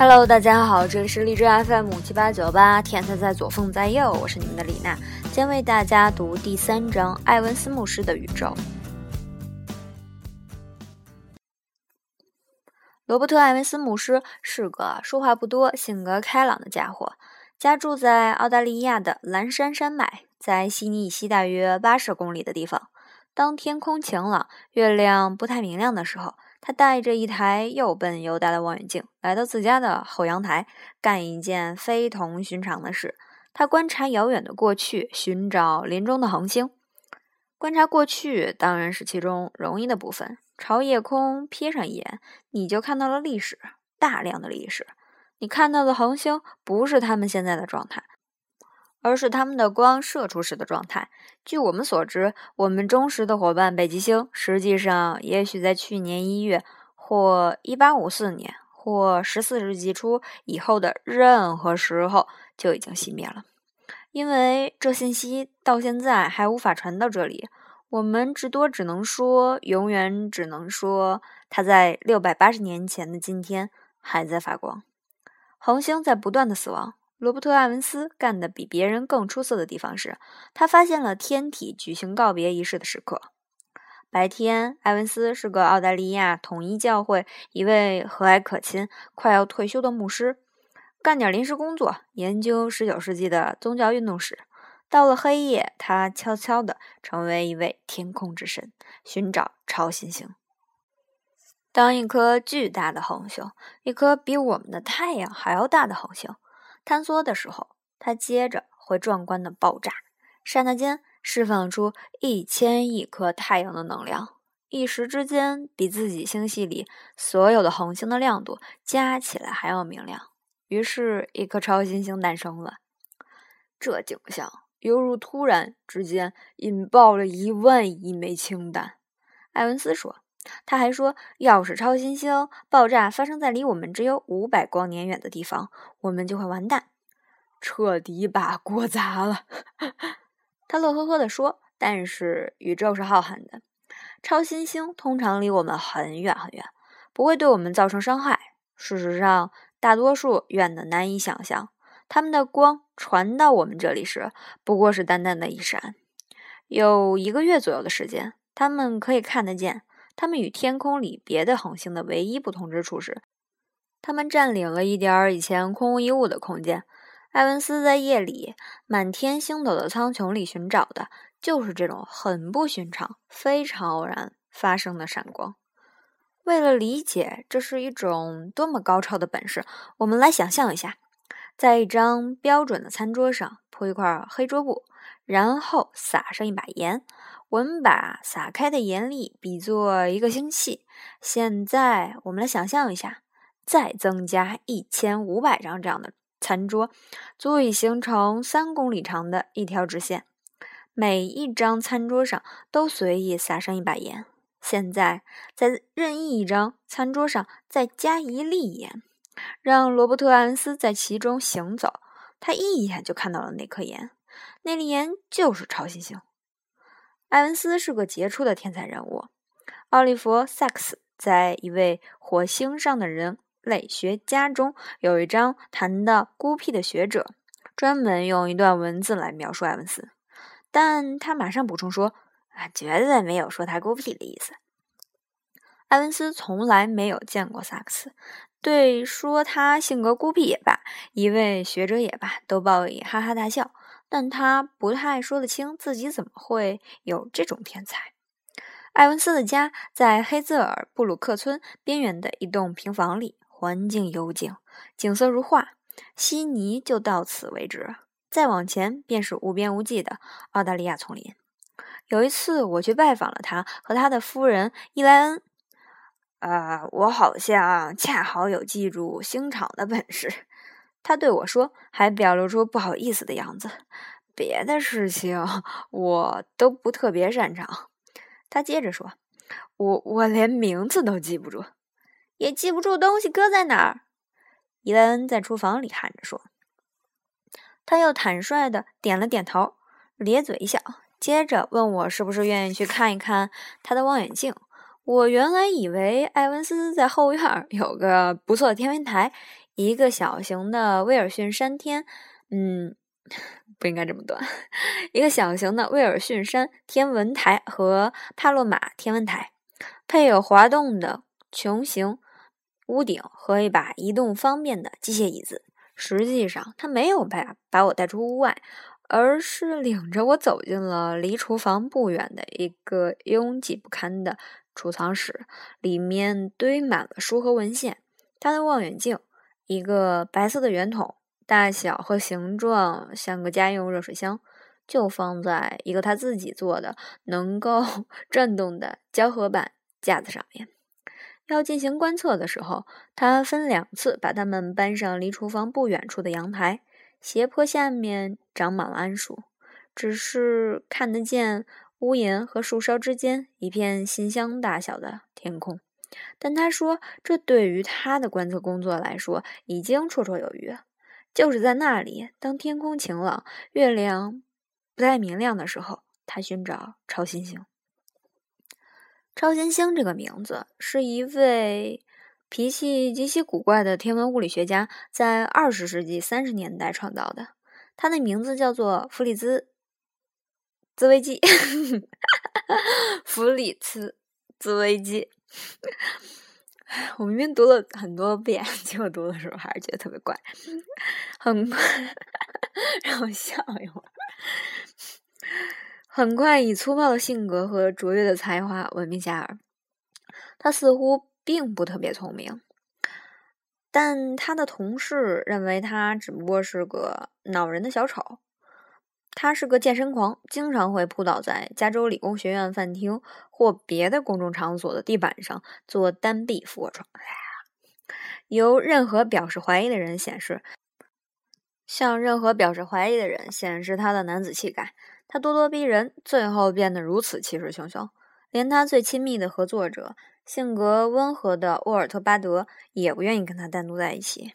Hello，大家好，这里是荔枝 FM 七八九八，天才在左，凤在右，我是你们的李娜，将为大家读第三章艾文斯牧师的宇宙。罗伯特·艾文斯牧师是个说话不多、性格开朗的家伙，家住在澳大利亚的蓝山山脉，在悉尼以西大约八十公里的地方。当天空晴朗、月亮不太明亮的时候，他带着一台又笨又大的望远镜来到自家的后阳台，干一件非同寻常的事。他观察遥远的过去，寻找林中的恒星。观察过去当然是其中容易的部分。朝夜空瞥上一眼，你就看到了历史，大量的历史。你看到的恒星不是他们现在的状态，而是它们的光射出时的状态。据我们所知，我们忠实的伙伴北极星，实际上也许在去年一月，或一八五四年，或十四世纪初以后的任何时候就已经熄灭了，因为这信息到现在还无法传到这里。我们至多只能说，永远只能说，它在六百八十年前的今天还在发光。恒星在不断的死亡。罗伯特·艾文斯干得比别人更出色的地方是，他发现了天体举行告别仪式的时刻。白天，艾文斯是个澳大利亚统一教会一位和蔼可亲、快要退休的牧师，干点临时工作，研究十九世纪的宗教运动史。到了黑夜，他悄悄地成为一位天空之神，寻找超新星。当一颗巨大的恒星，一颗比我们的太阳还要大的恒星，坍缩的时候，它接着会壮观的爆炸，刹那间释放出一千亿颗太阳的能量，一时之间比自己星系里所有的恒星的亮度加起来还要明亮。于是，一颗超新星诞生了。这景象。犹如突然之间引爆了一万亿枚氢弹，艾文斯说。他还说，要是超新星爆炸发生在离我们只有五百光年远的地方，我们就会完蛋，彻底把锅砸了。他乐呵呵地说。但是宇宙是浩瀚的，超新星通常离我们很远很远，不会对我们造成伤害。事实上，大多数远的难以想象。他们的光传到我们这里时，不过是淡淡的一闪。有一个月左右的时间，他们可以看得见。他们与天空里别的恒星的唯一不同之处是，他们占领了一点儿以前空无一物的空间。埃文斯在夜里满天星斗的苍穹里寻找的，就是这种很不寻常、非常偶然发生的闪光。为了理解这是一种多么高超的本事，我们来想象一下。在一张标准的餐桌上铺一块黑桌布，然后撒上一把盐。我们把撒开的盐粒比作一个星系。现在我们来想象一下，再增加一千五百张这样的餐桌，足以形成三公里长的一条直线。每一张餐桌上都随意撒上一把盐。现在在任意一张餐桌上再加一粒盐。让罗伯特·安斯在其中行走，他一眼就看到了那颗盐，那粒盐就是超新星。艾文斯是个杰出的天才人物。奥利弗·萨克斯在一位火星上的人类学家中有一章谈到孤僻的学者，专门用一段文字来描述艾文斯，但他马上补充说：“啊，绝对没有说他孤僻的意思。”艾文斯从来没有见过萨克斯。对，说他性格孤僻也罢，一位学者也罢，都报以哈哈大笑。但他不太说得清自己怎么会有这种天才。艾文斯的家在黑泽尔布鲁克村边缘的一栋平房里，环境幽静，景色如画。悉尼就到此为止，再往前便是无边无际的澳大利亚丛林。有一次，我去拜访了他和他的夫人伊莱恩。啊，我好像恰好有记住星场的本事，他对我说，还表露出不好意思的样子。别的事情我都不特别擅长。他接着说：“我我连名字都记不住，也记不住东西搁在哪儿。”伊莱恩在厨房里喊着说。他又坦率的点了点头，咧嘴一笑，接着问我是不是愿意去看一看他的望远镜。我原来以为艾文斯在后院有个不错的天文台，一个小型的威尔逊山天，嗯，不应该这么断，一个小型的威尔逊山天文台和帕洛马天文台，配有滑动的穹形屋顶和一把移动方便的机械椅子。实际上，他没有把把我带出屋外，而是领着我走进了离厨房不远的一个拥挤不堪的储藏室，里面堆满了书和文献。他的望远镜。一个白色的圆筒，大小和形状像个家用热水箱，就放在一个他自己做的能够 转动的胶合板架子上面。要进行观测的时候，他分两次把它们搬上离厨房不远处的阳台。斜坡下面长满了桉树，只是看得见屋檐和树梢之间一片信箱大小的天空。但他说，这对于他的观测工作来说已经绰绰有余。就是在那里，当天空晴朗、月亮不太明亮的时候，他寻找超新星。超新星这个名字是一位脾气极其古怪的天文物理学家在二十世纪三十年代创造的。他的名字叫做弗里兹·兹维基，弗里茨·兹维基。我明明读了很多遍，结果读的时候还是觉得特别怪。很快，让我笑一会儿。很快，以粗暴的性格和卓越的才华闻名遐迩。他似乎并不特别聪明，但他的同事认为他只不过是个恼人的小丑。他是个健身狂，经常会扑倒在加州理工学院饭厅或别的公众场所的地板上做单臂俯卧撑。由任何表示怀疑的人显示，向任何表示怀疑的人显示他的男子气概。他咄咄逼人，最后变得如此气势汹汹，连他最亲密的合作者、性格温和的沃尔特·巴德也不愿意跟他单独在一起。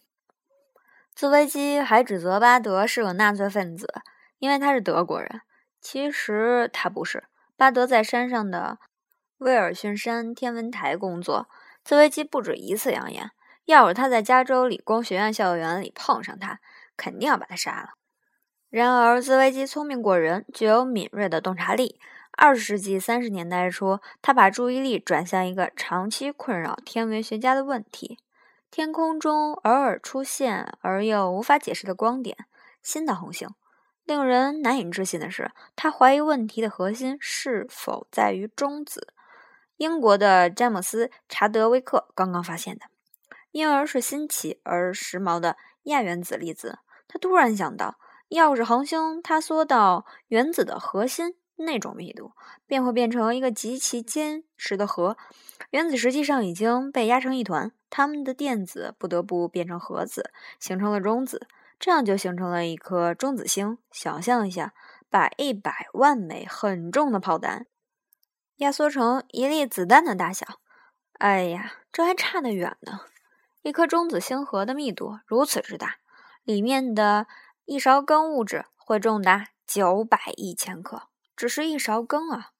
自维基还指责巴德是个纳粹分子。因为他是德国人，其实他不是。巴德在山上的威尔逊山天文台工作，兹维基不止一次扬言，要是他在加州理工学院校园里碰上他，肯定要把他杀了。然而，兹维基聪明过人，具有敏锐的洞察力。二十世纪三十年代初，他把注意力转向一个长期困扰天文学家的问题：天空中偶尔出现而又无法解释的光点——新的恒星。令人难以置信的是，他怀疑问题的核心是否在于中子。英国的詹姆斯·查德威克刚刚发现的，因而是新奇而时髦的亚原子粒子。他突然想到，要是恒星坍缩到原子的核心那种密度，便会变成一个极其坚实的核。原子实际上已经被压成一团，它们的电子不得不变成核子，形成了中子。这样就形成了一颗中子星。想象一下，把一百万枚很重的炮弹压缩成一粒子弹的大小。哎呀，这还差得远呢！一颗中子星核的密度如此之大，里面的一勺羹物质会重达九百亿千克，只是一勺羹啊！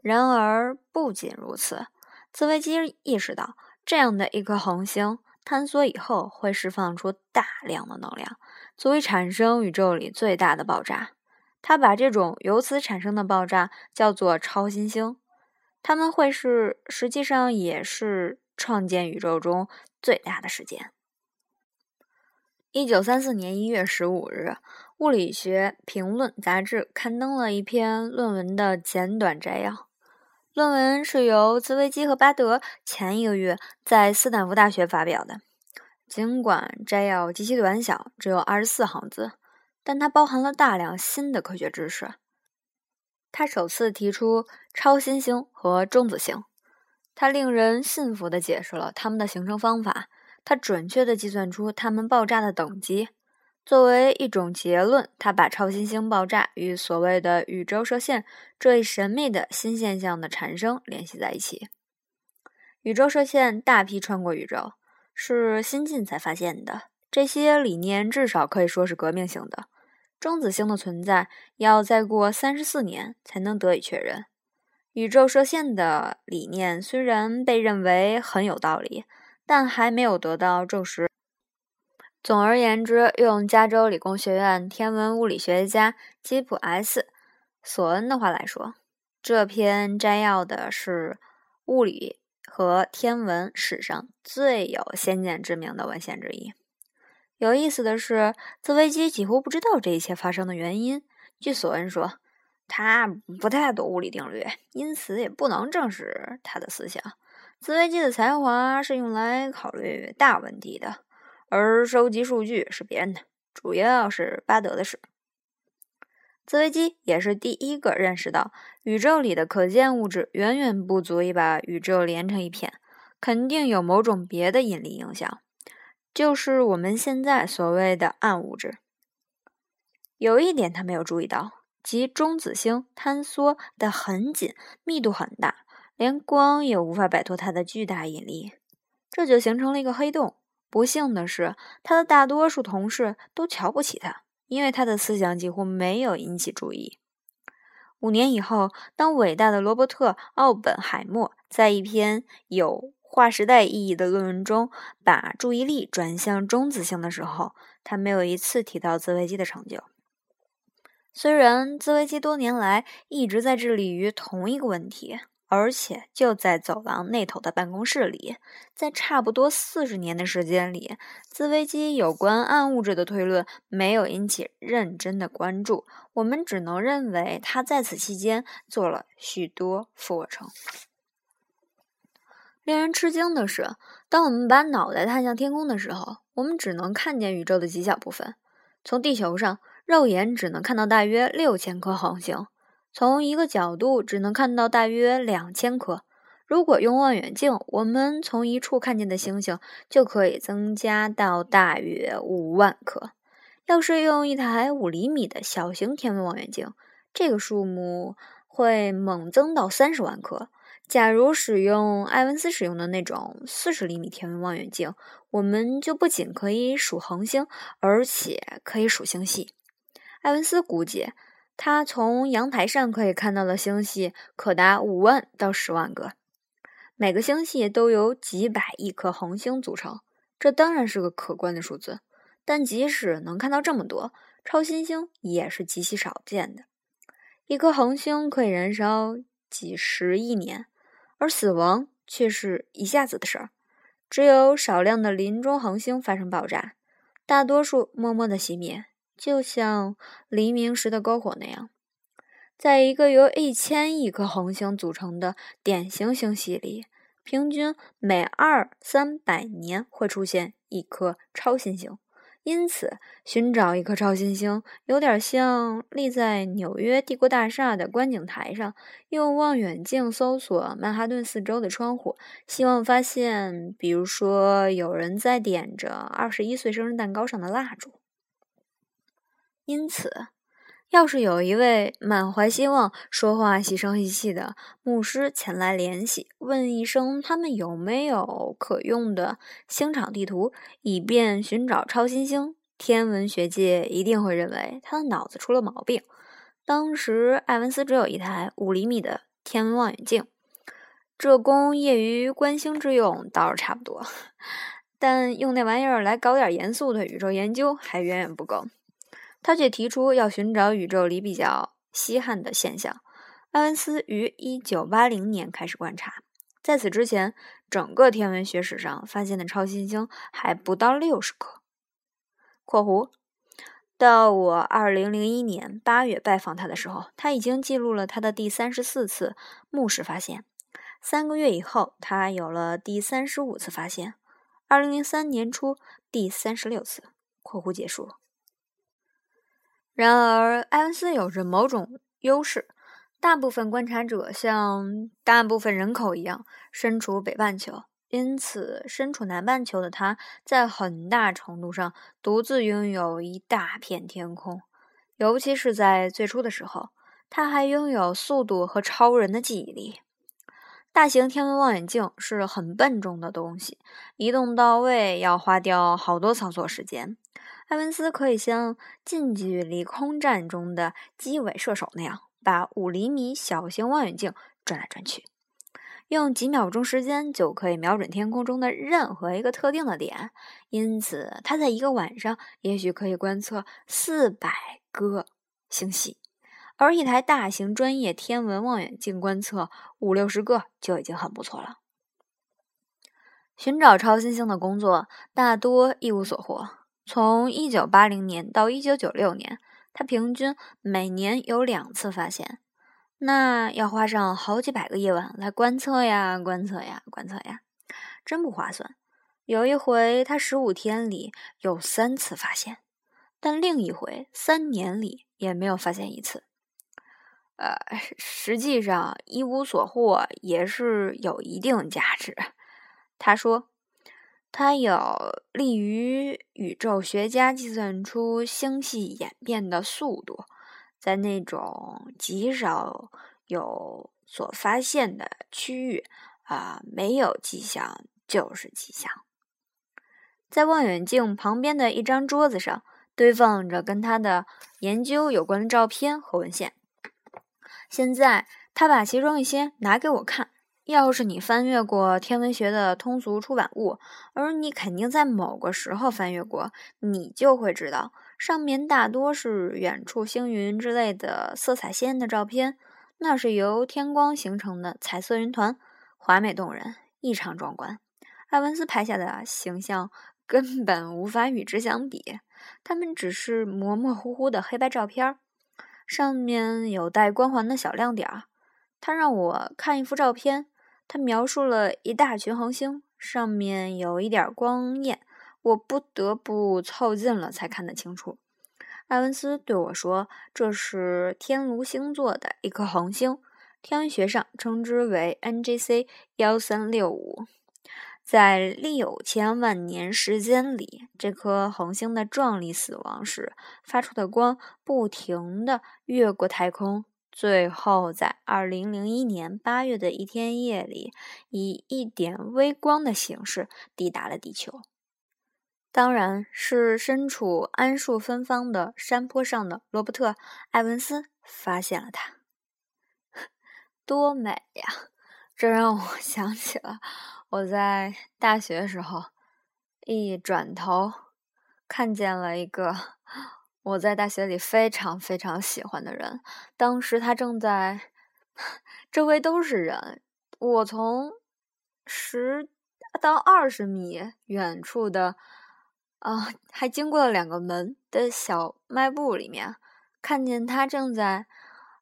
然而，不仅如此，茨维基意识到，这样的一颗恒星。坍缩以后会释放出大量的能量，足以产生宇宙里最大的爆炸。他把这种由此产生的爆炸叫做超新星。它们会是，实际上也是创建宇宙中最大的事件。一九三四年一月十五日，《物理学评论》杂志刊登了一篇论文的简短摘要。论文是由兹威基和巴德前一个月在斯坦福大学发表的。尽管摘要极其短小，只有二十四行字，但它包含了大量新的科学知识。他首次提出超新星和中子星，他令人信服地解释了它们的形成方法，他准确地计算出它们爆炸的等级。作为一种结论，他把超新星爆炸与所谓的宇宙射线这一神秘的新现象的产生联系在一起。宇宙射线大批穿过宇宙，是新近才发现的。这些理念至少可以说是革命性的。中子星的存在要再过三十四年才能得以确认。宇宙射线的理念虽然被认为很有道理，但还没有得到证实。总而言之，用加州理工学院天文物理学家吉普 ·S· 索恩的话来说，这篇摘要的是物理和天文史上最有先见之明的文献之一。有意思的是，泽维基几乎不知道这一切发生的原因。据索恩说，他不太懂物理定律，因此也不能证实他的思想。泽维基的才华是用来考虑大问题的。而收集数据是别人的，主要是巴德的事。泽维基也是第一个认识到宇宙里的可见物质远远不足以把宇宙连成一片，肯定有某种别的引力影响，就是我们现在所谓的暗物质。有一点他没有注意到，即中子星坍缩的很紧，密度很大，连光也无法摆脱它的巨大引力，这就形成了一个黑洞。不幸的是，他的大多数同事都瞧不起他，因为他的思想几乎没有引起注意。五年以后，当伟大的罗伯特·奥本海默在一篇有划时代意义的论文中把注意力转向中子星的时候，他没有一次提到自维基的成就。虽然自维基多年来一直在致力于同一个问题。而且就在走廊那头的办公室里，在差不多四十年的时间里，自维基有关暗物质的推论没有引起认真的关注。我们只能认为他在此期间做了许多俯卧撑。令人吃惊的是，当我们把脑袋探向天空的时候，我们只能看见宇宙的极小部分。从地球上，肉眼只能看到大约六千颗恒星。从一个角度只能看到大约两千颗。如果用望远镜，我们从一处看见的星星就可以增加到大约五万颗。要是用一台五厘米的小型天文望远镜，这个数目会猛增到三十万颗。假如使用埃文斯使用的那种四十厘米天文望远镜，我们就不仅可以数恒星，而且可以数星系。埃文斯估计。他从阳台上可以看到的星系可达五万到十万个，每个星系都由几百亿颗恒星组成，这当然是个可观的数字。但即使能看到这么多超新星，也是极其少见的。一颗恒星可以燃烧几十亿年，而死亡却是一下子的事儿。只有少量的林中恒星发生爆炸，大多数默默的熄灭。就像黎明时的篝火那样，在一个由一千亿颗恒星组成的典型星系里，平均每二三百年会出现一颗超新星。因此，寻找一颗超新星有点像立在纽约帝国大厦的观景台上，用望远镜搜索曼哈顿四周的窗户，希望发现，比如说有人在点着二十一岁生日蛋糕上的蜡烛。因此，要是有一位满怀希望、说话细声细气的牧师前来联系，问一声他们有没有可用的星场地图，以便寻找超新星，天文学界一定会认为他的脑子出了毛病。当时，艾文斯只有一台五厘米的天文望远镜，这供业余观星之用倒是差不多，但用那玩意儿来搞点严肃的宇宙研究还远远不够。他却提出要寻找宇宙里比较稀罕的现象。埃文斯于1980年开始观察，在此之前，整个天文学史上发现的超新星还不到60颗。（括弧）到我2001年8月拜访他的时候，他已经记录了他的第三十四次目视发现。三个月以后，他有了第三十五次发现。2003年初，第三十六次。（括弧结束）然而，埃文斯有着某种优势。大部分观察者像大部分人口一样身处北半球，因此身处南半球的他在很大程度上独自拥有一大片天空。尤其是在最初的时候，他还拥有速度和超人的记忆力。大型天文望远镜是很笨重的东西，移动到位要花掉好多操作时间。埃文斯可以像近距离空战中的机尾射手那样，把五厘米小型望远镜转来转去。用几秒钟时间就可以瞄准天空中的任何一个特定的点，因此他在一个晚上也许可以观测四百个星系，而一台大型专业天文望远镜观测五六十个就已经很不错了。寻找超新星的工作大多一无所获。从1980年到1996年，他平均每年有两次发现，那要花上好几百个夜晚来观测呀，观测呀，观测呀，真不划算。有一回，他十五天里有三次发现，但另一回三年里也没有发现一次。呃，实际上一无所获也是有一定价值。他说。它有利于宇宙学家计算出星系演变的速度，在那种极少有所发现的区域，啊，没有迹象就是迹象。在望远镜旁边的一张桌子上，堆放着跟他的研究有关的照片和文献。现在，他把其中一些拿给我看。要是你翻阅过天文学的通俗出版物，而你肯定在某个时候翻阅过，你就会知道，上面大多是远处星云之类的色彩鲜艳的照片，那是由天光形成的彩色云团，华美动人，异常壮观。艾文斯拍下的形象根本无法与之相比，他们只是模模糊糊的黑白照片，上面有带光环的小亮点。他让我看一幅照片。他描述了一大群恒星，上面有一点光焰，我不得不凑近了才看得清楚。艾文斯对我说：“这是天炉星座的一颗恒星，天文学上称之为 NGC 幺三六五。在六千万年时间里，这颗恒星的壮丽死亡时发出的光不停地越过太空。”最后，在二零零一年八月的一天夜里，以一点微光的形式抵达了地球。当然是身处桉树芬芳的山坡上的罗伯特·埃文斯发现了它。多美呀！这让我 想起了我在大学时候，一转头看见了一个。我在大学里非常非常喜欢的人，当时他正在 周围都是人。我从十到二十米远处的啊，还经过了两个门的小卖部里面，看见他正在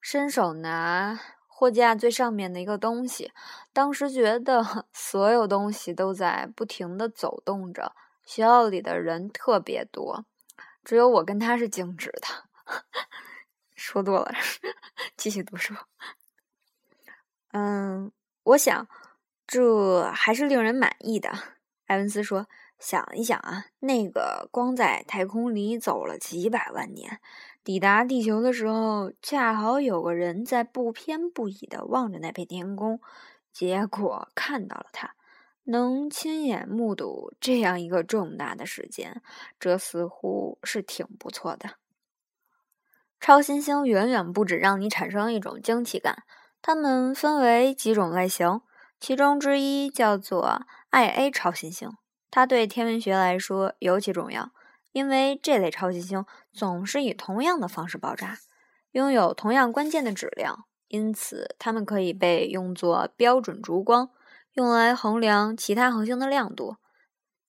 伸手拿货架最上面的一个东西。当时觉得 所有东西都在不停的走动着，学校里的人特别多。只有我跟他是静止的，说多了，继续读书。嗯，我想这还是令人满意的。埃文斯说：“想一想啊，那个光在太空里走了几百万年，抵达地球的时候，恰好有个人在不偏不倚的望着那片天空，结果看到了他。”能亲眼目睹这样一个重大的事件，这似乎是挺不错的。超新星远远不止让你产生一种惊奇感，它们分为几种类型，其中之一叫做 Ia 超新星，它对天文学来说尤其重要，因为这类超新星总是以同样的方式爆炸，拥有同样关键的质量，因此它们可以被用作标准烛光。用来衡量其他恒星的亮度，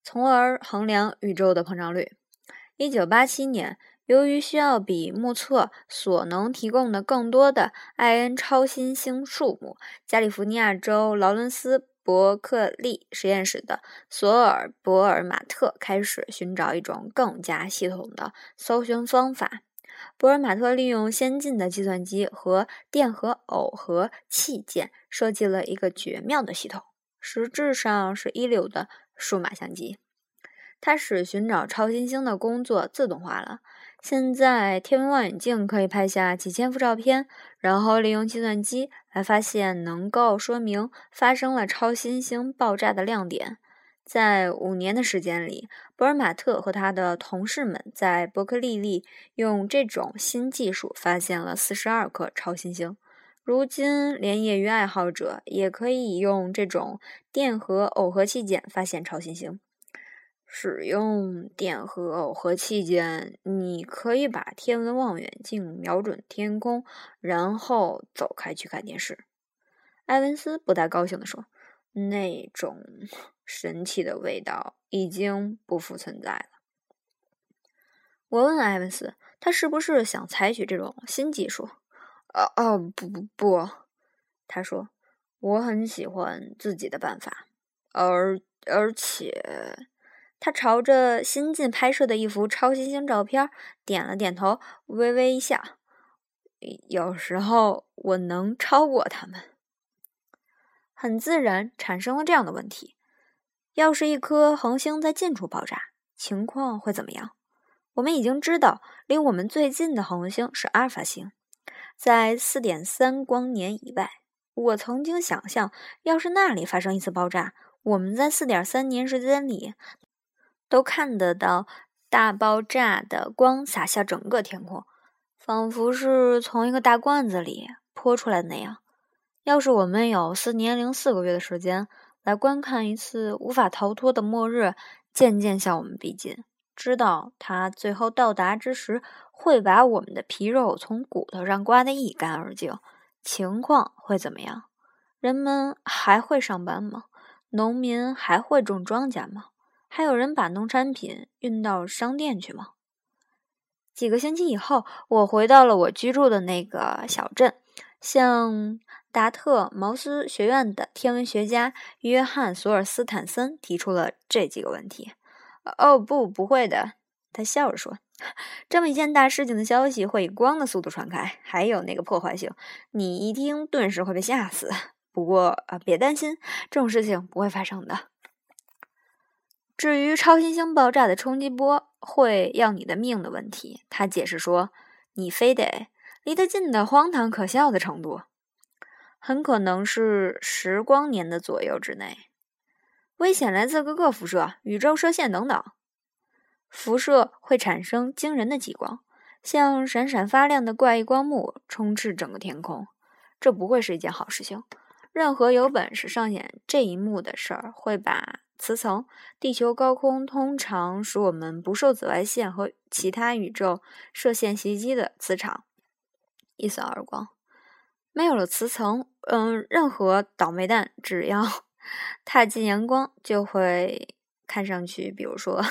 从而衡量宇宙的膨胀率。一九八七年，由于需要比目测所能提供的更多的艾恩超新星数目，加利福尼亚州劳伦斯伯克利实验室的索尔·博尔马特开始寻找一种更加系统的搜寻方法。博尔马特利用先进的计算机和电荷耦合器件设计了一个绝妙的系统。实质上是一流的数码相机，它使寻找超新星的工作自动化了。现在，天文望远镜可以拍下几千幅照片，然后利用计算机来发现能够说明发生了超新星爆炸的亮点。在五年的时间里，博尔马特和他的同事们在伯克利利用这种新技术发现了四十二颗超新星。如今，连业余爱好者也可以用这种电荷耦合器件发现超新星。使用电荷耦合器件，你可以把天文望远镜瞄准天空，然后走开去看电视。埃文斯不大高兴地说：“那种 神奇的味道已经不复存在了。”我问埃文斯：“他是不是想采取这种新技术？”“哦哦，不不不。”他说：“我很喜欢自己的办法，而而且。”他朝着新近拍摄的一幅超新星照片点了点头，微微一笑。有时候我能超过他们。很自然产生了这样的问题：要是一颗恒星在近处爆炸，情况会怎么样？我们已经知道，离我们最近的恒星是阿尔法星，在四点三光年以外。我曾经想象，要是那里发生一次爆炸，我们在四点三年时间里。都看得到大爆炸的光洒下整个天空，仿佛是从一个大罐子里泼出来的那样。要是我们有四年零四个月的时间来观看一次无法逃脱的末日渐渐向我们逼近，知道它最后到达之时会把我们的皮肉从骨头上刮得一干二净，情况会怎么样？人们还会上班吗？农民还会种庄稼吗？还有人把农产品运到商店去吗？几个星期以后，我回到了我居住的那个小镇，向达特茅斯学院的天文学家约翰·索尔斯坦森提出了这几个问题。哦，不，不会的，他笑着说：“这么一件大事情的消息会以光的速度传开，还有那个破坏性，你一听顿时会被吓死。不过啊，别担心，这种事情不会发生的。”至于超新星爆炸的冲击波会要你的命的问题，他解释说：“你非得离得近的荒唐可笑的程度，很可能是十光年的左右之内。危险来自各个辐射、宇宙射线等等。辐射会产生惊人的极光，像闪闪发亮的怪异光幕充斥整个天空。这不会是一件好事情。任何有本事上演这一幕的事儿，会把。”磁层，地球高空通常使我们不受紫外线和其他宇宙射线袭击的磁场一扫而光。没有了磁层，嗯，任何倒霉蛋只要 踏进阳光，就会看上去，比如说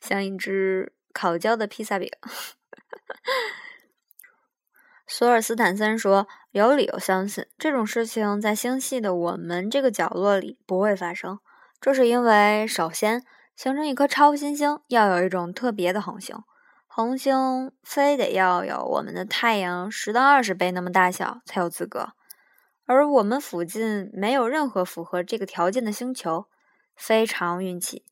像一只烤焦的披萨饼。索尔斯坦森说：“有理由相信这种事情在星系的我们这个角落里不会发生。”这是因为，首先，形成一颗超新星要有一种特别的恒星，恒星非得要有我们的太阳十到二十倍那么大小才有资格，而我们附近没有任何符合这个条件的星球，非常运气。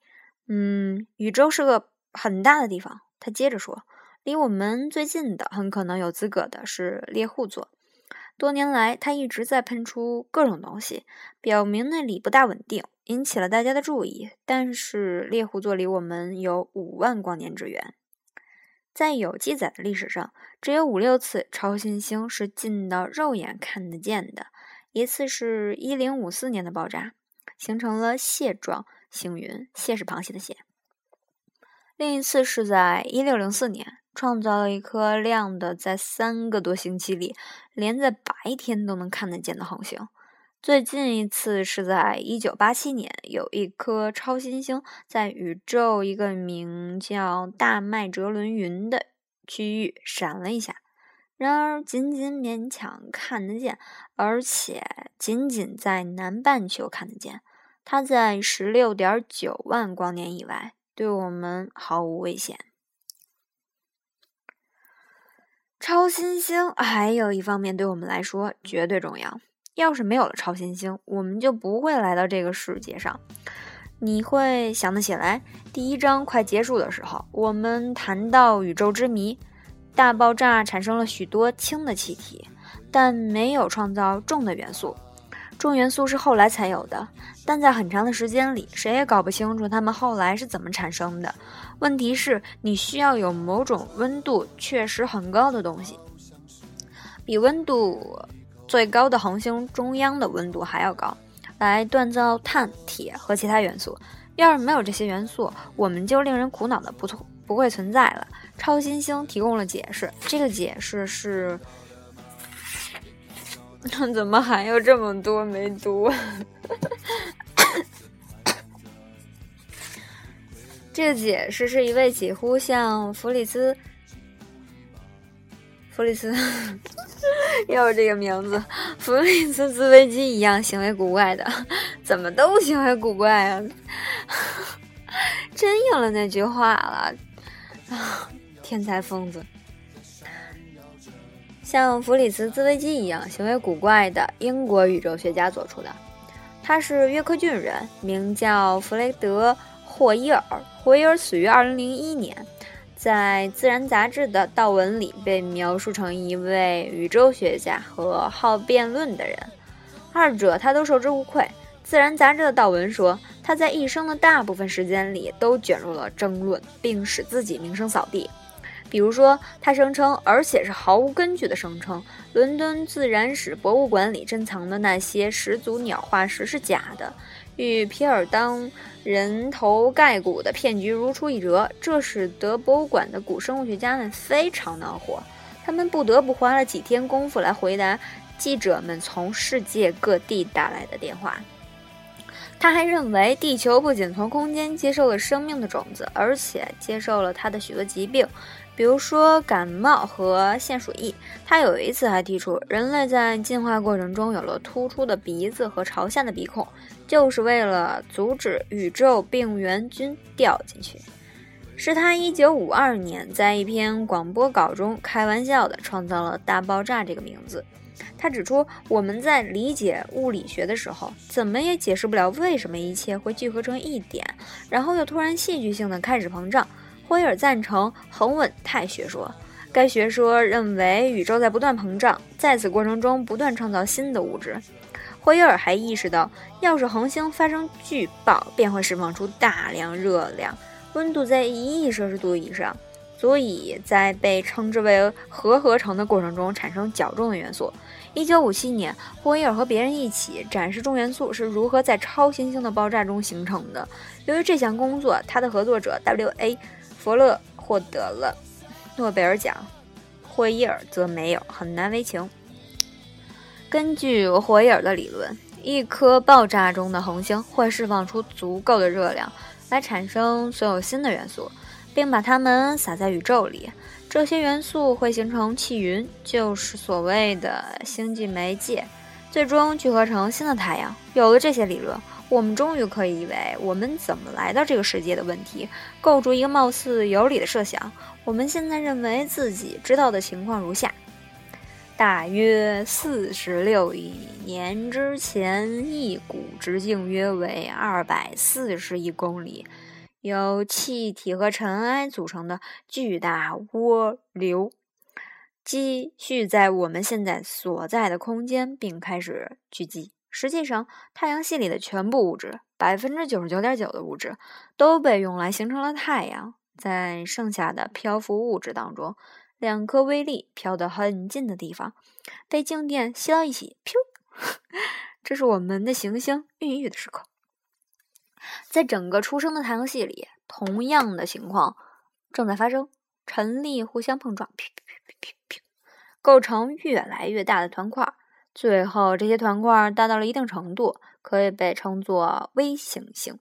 嗯，宇宙是个很大的地方。他接着说，离我们最近的很可能有资格的是猎户座。多年来，它一直在喷出各种东西，表明那里不大稳定，引起了大家的注意。但是猎户座离我们有五万光年之远，在有记载的历史上，只有五六次超新星是近到肉眼看得见的。一次是一零五四年的爆炸，形成了蟹状星云，蟹是螃蟹的蟹。另一次是在一六零四年。创造了一颗亮的，在三个多星期里，连在白天都能看得见的恒星。最近一次是在一九八七年，有一颗超新星在宇宙一个名叫大麦哲伦云的区域闪了一下，然而仅仅勉强看得见，而且仅仅在南半球看得见。它在十六点九万光年以外，对我们毫无危险。超新星还有一方面对我们来说绝对重要。要是没有了超新星，我们就不会来到这个世界上。你会想得起来，第一章快结束的时候，我们谈到宇宙之谜，大爆炸产生了许多轻的气体，但没有创造重的元素。重元素是后来才有的，但在很长的时间里，谁也搞不清楚它们后来是怎么产生的。问题是，你需要有某种温度确实很高的东西，比温度最高的恒星中央的温度还要高，来锻造碳、铁和其他元素。要是没有这些元素，我们就令人苦恼的不不会存在了。超新星提供了解释，这个解释是。怎么还有这么多没读？这个解释是一位几乎像弗里斯、弗里斯，又是这个名字，弗里斯自维基一样行为古怪的，怎么都行为古怪啊？真应了那句话了啊！天才疯子。像弗里茨兹维基一样行为古怪的英国宇宙学家做出的。他是约克郡人，名叫弗雷德·霍伊尔。霍伊尔死于2001年，在《自然》杂志的悼文里被描述成一位宇宙学家和好辩论的人，二者他都受之无愧。《自然》杂志的悼文说，他在一生的大部分时间里都卷入了争论，并使自己名声扫地。比如说，他声称，而且是毫无根据的声称，伦敦自然史博物馆里珍藏的那些始祖鸟化石是假的，与皮尔当人头盖骨的骗局如出一辙。这使得博物馆的古生物学家们非常恼火，他们不得不花了几天功夫来回答记者们从世界各地打来的电话。他还认为，地球不仅从空间接受了生命的种子，而且接受了它的许多疾病。比如说感冒和腺鼠疫，他有一次还提出，人类在进化过程中有了突出的鼻子和朝下的鼻孔，就是为了阻止宇宙病原菌掉进去。是他1952年在一篇广播稿中开玩笑地创造了“大爆炸”这个名字。他指出，我们在理解物理学的时候，怎么也解释不了为什么一切会聚合成一点，然后又突然戏剧性地开始膨胀。霍伊尔赞成恒稳态学说，该学说认为宇宙在不断膨胀，在此过程中不断创造新的物质。霍伊尔还意识到，要是恒星发生巨爆，便会释放出大量热量，温度在一亿摄氏度以上，足以在被称之为核合成的过程中产生较重的元素。一九五七年，霍伊尔和别人一起展示重元素是如何在超新星的爆炸中形成的。由于这项工作，他的合作者 W.A. 弗勒获得了诺贝尔奖，霍伊尔则没有，很难为情。根据霍伊尔的理论，一颗爆炸中的恒星会释放出足够的热量来产生所有新的元素，并把它们撒在宇宙里。这些元素会形成气云，就是所谓的星际媒介，最终聚合成新的太阳。有了这些理论。我们终于可以为我们怎么来到这个世界的问题构筑一个貌似有理的设想。我们现在认为自己知道的情况如下：大约四十六亿年之前，一股直径约为二百四十亿公里、由气体和尘埃组成的巨大涡流，积蓄在我们现在所在的空间，并开始聚集。实际上，太阳系里的全部物质，百分之九十九点九的物质，都被用来形成了太阳。在剩下的漂浮物质当中，两颗微粒飘得很近的地方，被静电吸到一起，噗！这是我们的行星孕育的时刻。在整个出生的太阳系里，同样的情况正在发生：尘粒互相碰撞，噗噗噗，构成越来越大的团块。最后，这些团块大到了一定程度，可以被称作微行星。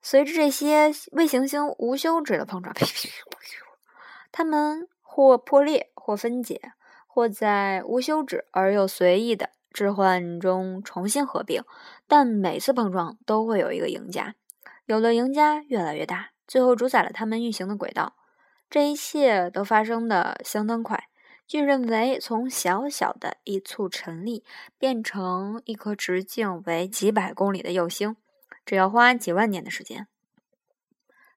随着这些微行星无休止的碰撞，它们或破裂，或分解，或在无休止而又随意的置换中重新合并。但每次碰撞都会有一个赢家，有的赢家越来越大，最后主宰了它们运行的轨道。这一切都发生的相当快。据认为，从小小的一簇尘粒变成一颗直径为几百公里的幼星，只要花几万年的时间。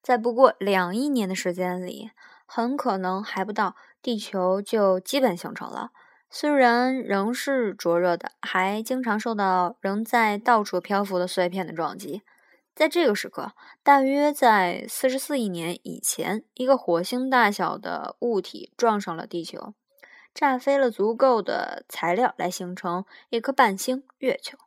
在不过两亿年的时间里，很可能还不到，地球就基本形成了。虽然仍是灼热的，还经常受到仍在到处漂浮的碎片的撞击。在这个时刻，大约在四十四亿年以前，一个火星大小的物体撞上了地球。炸飞了足够的材料来形成一颗半星月球。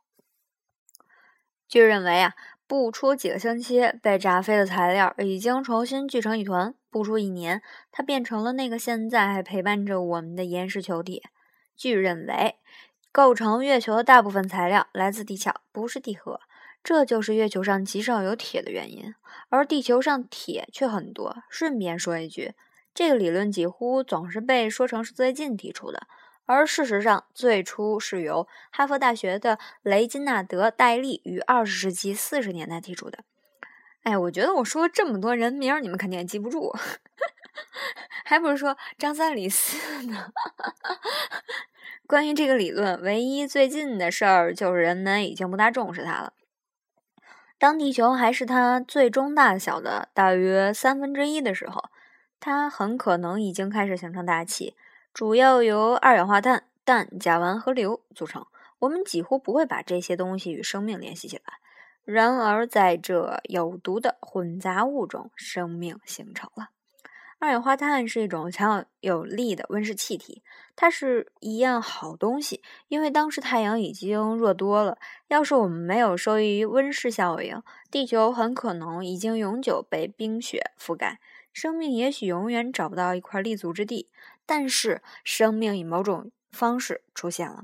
据认为啊，不出几个星期，被炸飞的材料已经重新聚成一团；不出一年，它变成了那个现在还陪伴着我们的岩石球体。据认为，构成月球的大部分材料来自地壳，不是地核。这就是月球上极少有铁的原因，而地球上铁却很多。顺便说一句，这个理论几乎总是被说成是最近提出的，而事实上，最初是由哈佛大学的雷金纳德·戴利于二十世纪四十年代提出的。哎，我觉得我说这么多人名，你们肯定也记不住，还不如说张三李四呢。关于这个理论，唯一最近的事儿就是人们已经不大重视它了。当地球还是它最终大小的大约三分之一的时候，它很可能已经开始形成大气，主要由二氧化碳、氮、甲烷和硫组成。我们几乎不会把这些东西与生命联系起来。然而，在这有毒的混杂物中，生命形成了。二氧化碳是一种强有力的温室气体，它是一样好东西，因为当时太阳已经热多了。要是我们没有受益于温室效应，地球很可能已经永久被冰雪覆盖，生命也许永远找不到一块立足之地。但是，生命以某种方式出现了，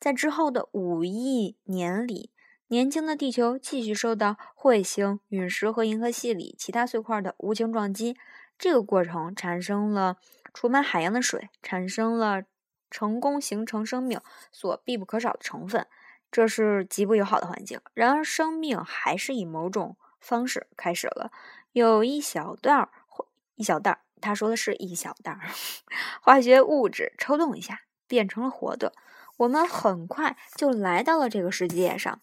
在之后的五亿年里，年轻的地球继续受到彗星、陨石和银河系里其他碎块的无情撞击。这个过程产生了储满海洋的水，产生了成功形成生命所必不可少的成分，这是极不友好的环境。然而，生命还是以某种方式开始了。有一小段儿，一小袋儿，他说的是一小袋儿 化学物质抽动一下，变成了活的。我们很快就来到了这个世界上。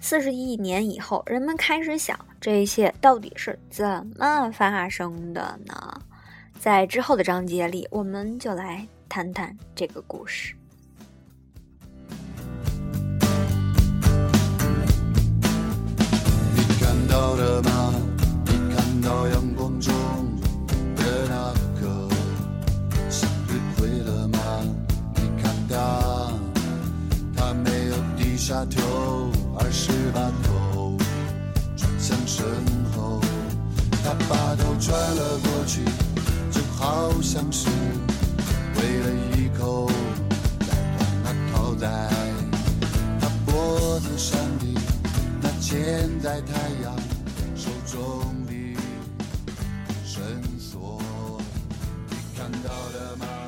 四十亿年以后，人们开始想，这一切到底是怎么发生的呢？在之后的章节里，我们就来谈谈这个故事。你看到了吗？到阳光中的那个向日葵了吗？你看它，它没有低下头。而是把头转向身后，他把头转了过去，就好像是为了一口咬断那套在他脖子上的那嵌在太阳手中。看到了吗？